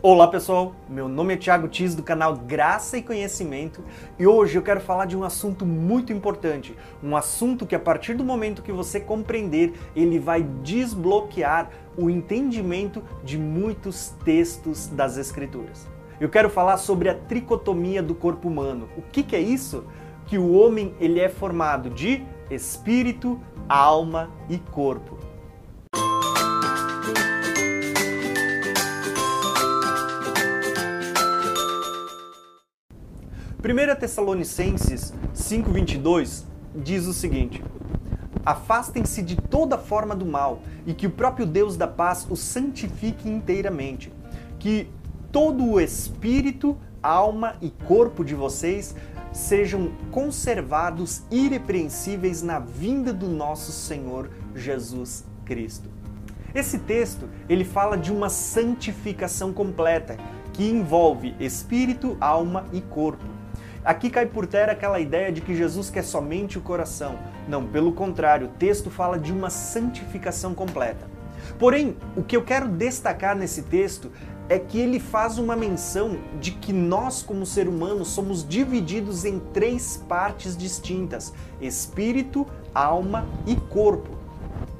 Olá pessoal, meu nome é Thiago Tis do canal Graça e Conhecimento e hoje eu quero falar de um assunto muito importante, um assunto que a partir do momento que você compreender, ele vai desbloquear o entendimento de muitos textos das Escrituras. Eu quero falar sobre a tricotomia do corpo humano. O que, que é isso? Que o homem ele é formado de espírito, alma e corpo. 1 Tessalonicenses 5,22 diz o seguinte: Afastem-se de toda forma do mal e que o próprio Deus da paz os santifique inteiramente. Que todo o espírito, alma e corpo de vocês sejam conservados irrepreensíveis na vinda do nosso Senhor Jesus Cristo. Esse texto, ele fala de uma santificação completa, que envolve espírito, alma e corpo. Aqui cai por terra aquela ideia de que Jesus quer somente o coração. Não, pelo contrário, o texto fala de uma santificação completa. Porém, o que eu quero destacar nesse texto é que ele faz uma menção de que nós, como ser humano, somos divididos em três partes distintas: espírito, alma e corpo.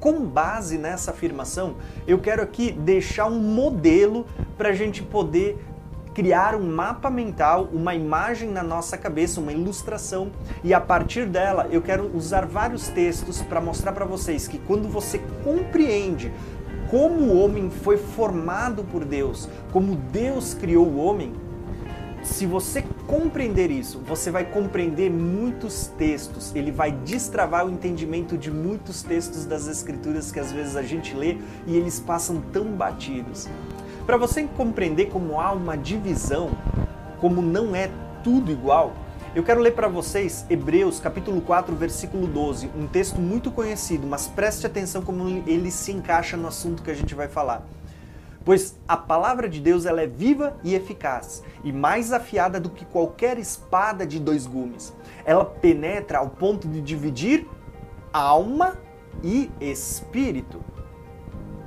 Com base nessa afirmação, eu quero aqui deixar um modelo para a gente poder criar um mapa mental, uma imagem na nossa cabeça, uma ilustração, e a partir dela eu quero usar vários textos para mostrar para vocês que quando você compreende como o homem foi formado por Deus, como Deus criou o homem, se você compreender isso, você vai compreender muitos textos, ele vai destravar o entendimento de muitos textos das Escrituras que às vezes a gente lê e eles passam tão batidos. Para você compreender como há uma divisão, como não é tudo igual, eu quero ler para vocês Hebreus capítulo 4, versículo 12, um texto muito conhecido, mas preste atenção como ele se encaixa no assunto que a gente vai falar. Pois a palavra de Deus ela é viva e eficaz, e mais afiada do que qualquer espada de dois gumes. Ela penetra ao ponto de dividir alma e espírito.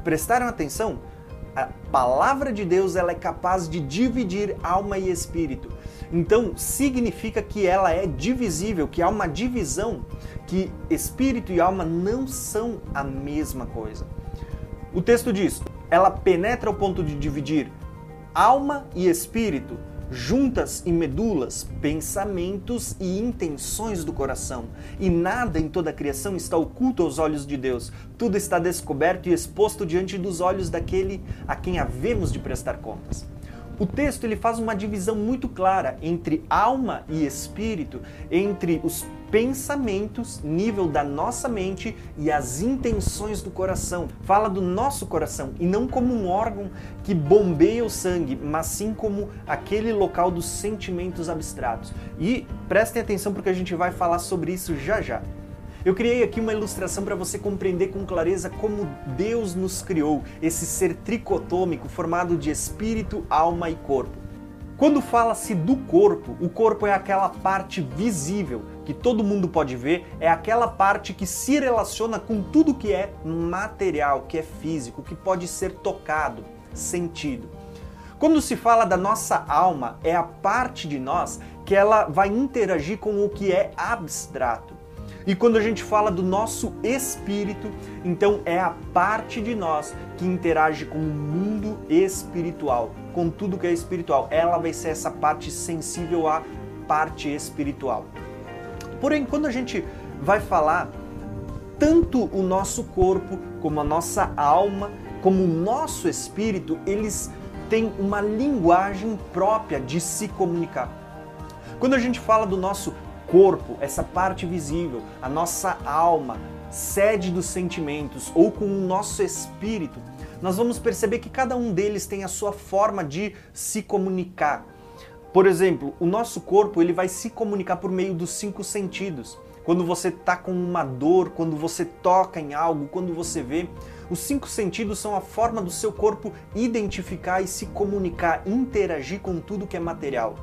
Prestaram atenção? A palavra de Deus ela é capaz de dividir alma e espírito. Então, significa que ela é divisível, que há uma divisão, que espírito e alma não são a mesma coisa. O texto diz: ela penetra ao ponto de dividir alma e espírito, juntas e medulas, pensamentos e intenções do coração. E nada em toda a criação está oculto aos olhos de Deus. Tudo está descoberto e exposto diante dos olhos daquele a quem havemos de prestar contas. O texto ele faz uma divisão muito clara entre alma e espírito, entre os pensamentos, nível da nossa mente e as intenções do coração. Fala do nosso coração e não como um órgão que bombeia o sangue, mas sim como aquele local dos sentimentos abstratos. E prestem atenção porque a gente vai falar sobre isso já já. Eu criei aqui uma ilustração para você compreender com clareza como Deus nos criou, esse ser tricotômico formado de espírito, alma e corpo. Quando fala-se do corpo, o corpo é aquela parte visível que todo mundo pode ver, é aquela parte que se relaciona com tudo que é material, que é físico, que pode ser tocado, sentido. Quando se fala da nossa alma, é a parte de nós que ela vai interagir com o que é abstrato. E quando a gente fala do nosso espírito, então é a parte de nós que interage com o mundo espiritual, com tudo que é espiritual. Ela vai ser essa parte sensível à parte espiritual. Porém, quando a gente vai falar, tanto o nosso corpo, como a nossa alma, como o nosso espírito, eles têm uma linguagem própria de se comunicar. Quando a gente fala do nosso corpo, essa parte visível, a nossa alma, sede dos sentimentos ou com o nosso espírito, nós vamos perceber que cada um deles tem a sua forma de se comunicar. Por exemplo, o nosso corpo ele vai se comunicar por meio dos cinco sentidos. Quando você está com uma dor, quando você toca em algo, quando você vê, os cinco sentidos são a forma do seu corpo identificar e se comunicar, interagir com tudo que é material.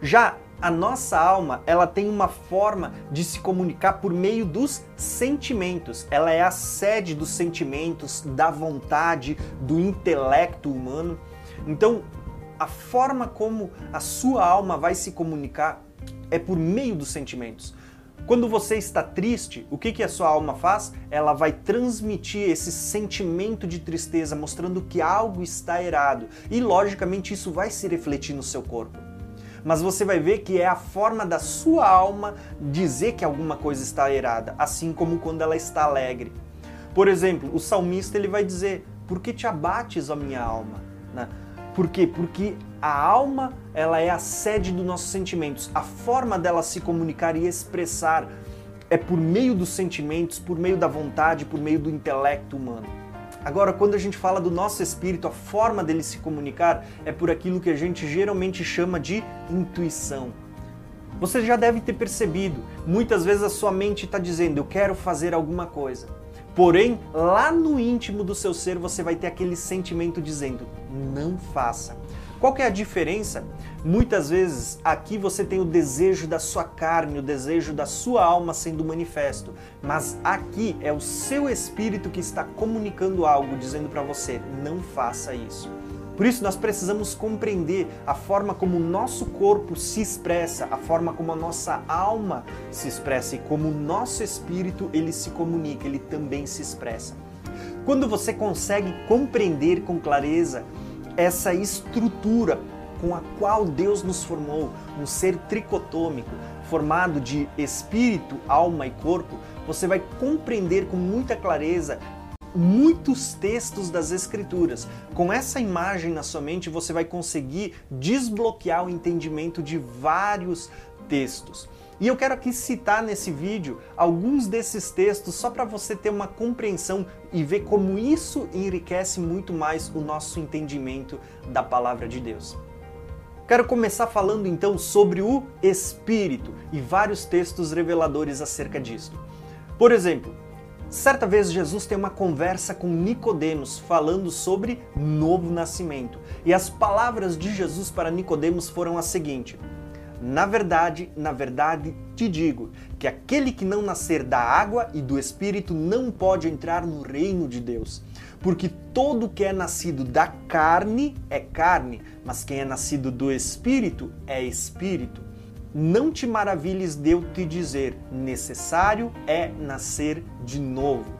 Já a nossa alma, ela tem uma forma de se comunicar por meio dos sentimentos. Ela é a sede dos sentimentos, da vontade, do intelecto humano. Então, a forma como a sua alma vai se comunicar é por meio dos sentimentos. Quando você está triste, o que, que a sua alma faz? Ela vai transmitir esse sentimento de tristeza, mostrando que algo está errado. E logicamente isso vai se refletir no seu corpo. Mas você vai ver que é a forma da sua alma dizer que alguma coisa está errada, assim como quando ela está alegre. Por exemplo, o salmista ele vai dizer: Por que te abates, ó minha alma? Né? Por quê? Porque a alma ela é a sede dos nossos sentimentos. A forma dela se comunicar e expressar é por meio dos sentimentos, por meio da vontade, por meio do intelecto humano. Agora, quando a gente fala do nosso espírito, a forma dele se comunicar é por aquilo que a gente geralmente chama de intuição. Você já deve ter percebido, muitas vezes a sua mente está dizendo: Eu quero fazer alguma coisa. Porém, lá no íntimo do seu ser você vai ter aquele sentimento dizendo: não faça. Qual que é a diferença? Muitas vezes aqui você tem o desejo da sua carne, o desejo da sua alma sendo manifesto, mas aqui é o seu espírito que está comunicando algo, dizendo para você: não faça isso. Por isso, nós precisamos compreender a forma como o nosso corpo se expressa, a forma como a nossa alma se expressa e como o nosso espírito ele se comunica, ele também se expressa. Quando você consegue compreender com clareza essa estrutura com a qual Deus nos formou, um ser tricotômico, formado de espírito, alma e corpo, você vai compreender com muita clareza muitos textos das Escrituras. Com essa imagem na sua mente, você vai conseguir desbloquear o entendimento de vários textos. E eu quero aqui citar nesse vídeo alguns desses textos só para você ter uma compreensão e ver como isso enriquece muito mais o nosso entendimento da palavra de Deus. Quero começar falando então sobre o Espírito e vários textos reveladores acerca disso. Por exemplo, Certa vez Jesus tem uma conversa com Nicodemos falando sobre novo nascimento. E as palavras de Jesus para Nicodemos foram as seguintes: Na verdade, na verdade te digo que aquele que não nascer da água e do espírito não pode entrar no reino de Deus. Porque todo que é nascido da carne é carne, mas quem é nascido do espírito é espírito. Não te maravilhes de eu te dizer, necessário é nascer de novo.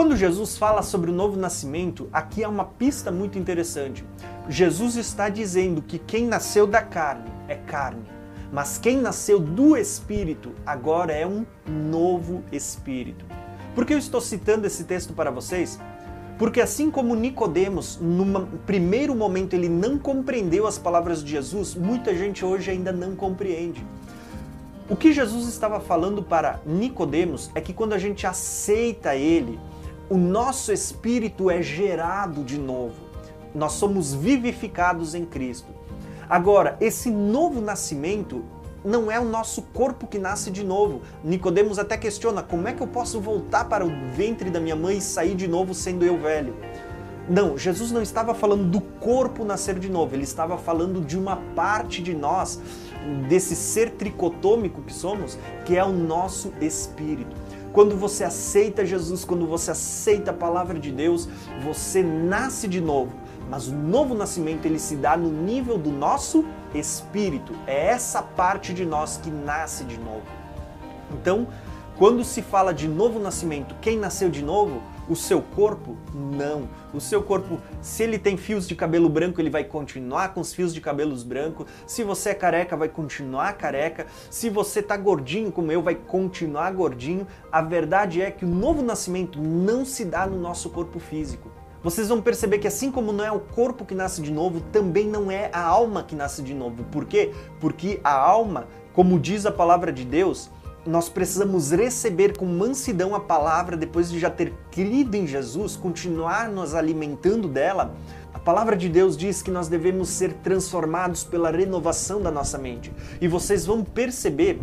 Quando Jesus fala sobre o novo nascimento, aqui há uma pista muito interessante. Jesus está dizendo que quem nasceu da carne é carne, mas quem nasceu do espírito agora é um novo espírito. Por que eu estou citando esse texto para vocês? Porque assim como Nicodemos, no primeiro momento ele não compreendeu as palavras de Jesus, muita gente hoje ainda não compreende. O que Jesus estava falando para Nicodemos é que quando a gente aceita ele, o nosso espírito é gerado de novo. Nós somos vivificados em Cristo. Agora, esse novo nascimento não é o nosso corpo que nasce de novo. Nicodemos até questiona: como é que eu posso voltar para o ventre da minha mãe e sair de novo sendo eu velho? Não, Jesus não estava falando do corpo nascer de novo, ele estava falando de uma parte de nós, desse ser tricotômico que somos, que é o nosso espírito. Quando você aceita Jesus, quando você aceita a palavra de Deus, você nasce de novo. Mas o novo nascimento ele se dá no nível do nosso espírito. É essa parte de nós que nasce de novo. Então, quando se fala de novo nascimento, quem nasceu de novo? O seu corpo? Não. O seu corpo, se ele tem fios de cabelo branco, ele vai continuar com os fios de cabelos brancos. Se você é careca, vai continuar careca. Se você tá gordinho como eu, vai continuar gordinho. A verdade é que o novo nascimento não se dá no nosso corpo físico vocês vão perceber que assim como não é o corpo que nasce de novo, também não é a alma que nasce de novo. Por quê? Porque a alma, como diz a palavra de Deus, nós precisamos receber com mansidão a palavra depois de já ter crido em Jesus, continuar nos alimentando dela. A palavra de Deus diz que nós devemos ser transformados pela renovação da nossa mente. E vocês vão perceber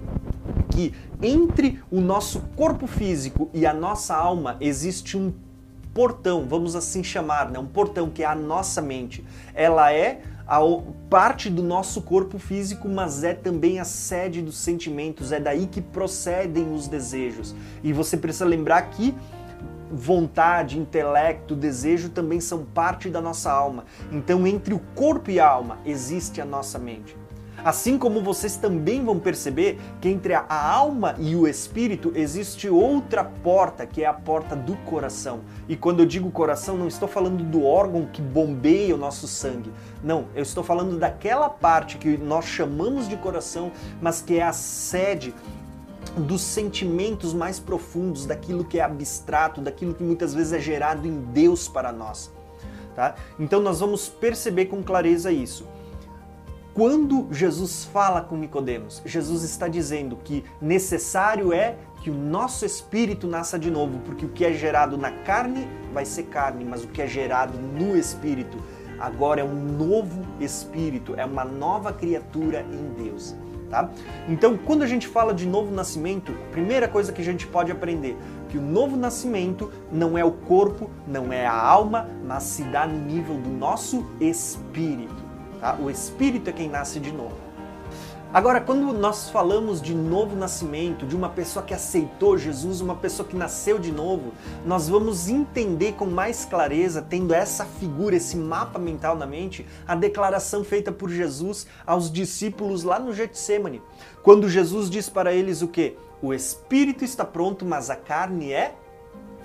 que entre o nosso corpo físico e a nossa alma existe um portão, vamos assim chamar, né? um portão que é a nossa mente. Ela é a parte do nosso corpo físico, mas é também a sede dos sentimentos, é daí que procedem os desejos. E você precisa lembrar que vontade, intelecto, desejo também são parte da nossa alma. Então, entre o corpo e a alma existe a nossa mente. Assim como vocês também vão perceber que entre a alma e o espírito existe outra porta, que é a porta do coração. E quando eu digo coração, não estou falando do órgão que bombeia o nosso sangue. Não, eu estou falando daquela parte que nós chamamos de coração, mas que é a sede dos sentimentos mais profundos, daquilo que é abstrato, daquilo que muitas vezes é gerado em Deus para nós. Tá? Então nós vamos perceber com clareza isso. Quando Jesus fala com Nicodemos, Jesus está dizendo que necessário é que o nosso espírito nasça de novo, porque o que é gerado na carne vai ser carne, mas o que é gerado no espírito agora é um novo espírito, é uma nova criatura em Deus. Tá? Então, quando a gente fala de novo nascimento, a primeira coisa que a gente pode aprender que o novo nascimento não é o corpo, não é a alma, mas se dá no nível do nosso espírito. Tá? O Espírito é quem nasce de novo. Agora, quando nós falamos de novo nascimento, de uma pessoa que aceitou Jesus, uma pessoa que nasceu de novo, nós vamos entender com mais clareza, tendo essa figura, esse mapa mental na mente, a declaração feita por Jesus aos discípulos lá no Getsemane. Quando Jesus diz para eles o que? O espírito está pronto, mas a carne é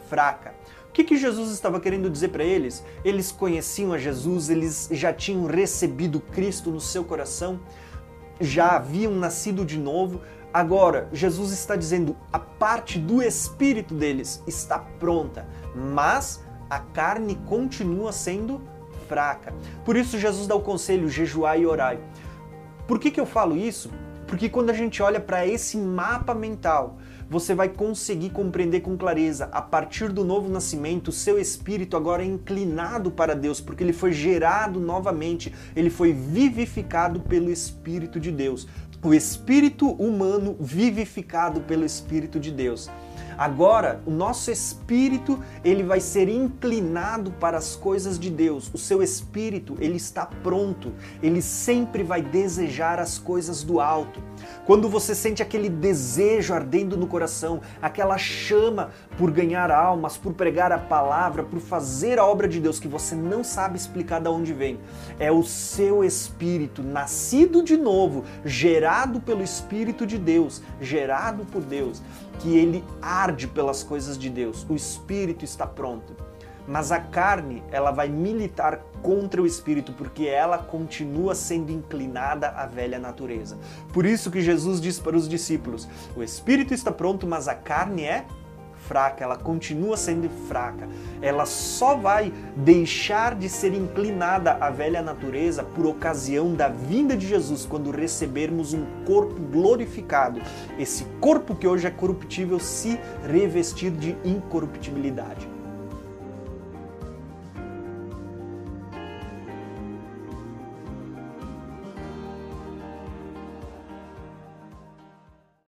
fraca. O que, que Jesus estava querendo dizer para eles? Eles conheciam a Jesus, eles já tinham recebido Cristo no seu coração, já haviam nascido de novo. Agora, Jesus está dizendo a parte do espírito deles está pronta, mas a carne continua sendo fraca. Por isso, Jesus dá o conselho: jejuai e orai. Por que, que eu falo isso? Porque quando a gente olha para esse mapa mental, você vai conseguir compreender com clareza. A partir do novo nascimento, o seu espírito agora é inclinado para Deus, porque ele foi gerado novamente, ele foi vivificado pelo Espírito de Deus. O espírito humano vivificado pelo Espírito de Deus. Agora, o nosso espírito, ele vai ser inclinado para as coisas de Deus. O seu espírito, ele está pronto. Ele sempre vai desejar as coisas do alto. Quando você sente aquele desejo ardendo no coração, aquela chama por ganhar almas, por pregar a palavra, por fazer a obra de Deus que você não sabe explicar de onde vem, é o seu espírito nascido de novo, gerado pelo espírito de Deus, gerado por Deus, que ele arde pelas coisas de Deus. O espírito está pronto mas a carne ela vai militar contra o espírito porque ela continua sendo inclinada à velha natureza. Por isso que Jesus diz para os discípulos: o espírito está pronto, mas a carne é fraca, ela continua sendo fraca. Ela só vai deixar de ser inclinada à velha natureza por ocasião da vinda de Jesus, quando recebermos um corpo glorificado. Esse corpo que hoje é corruptível se revestir de incorruptibilidade.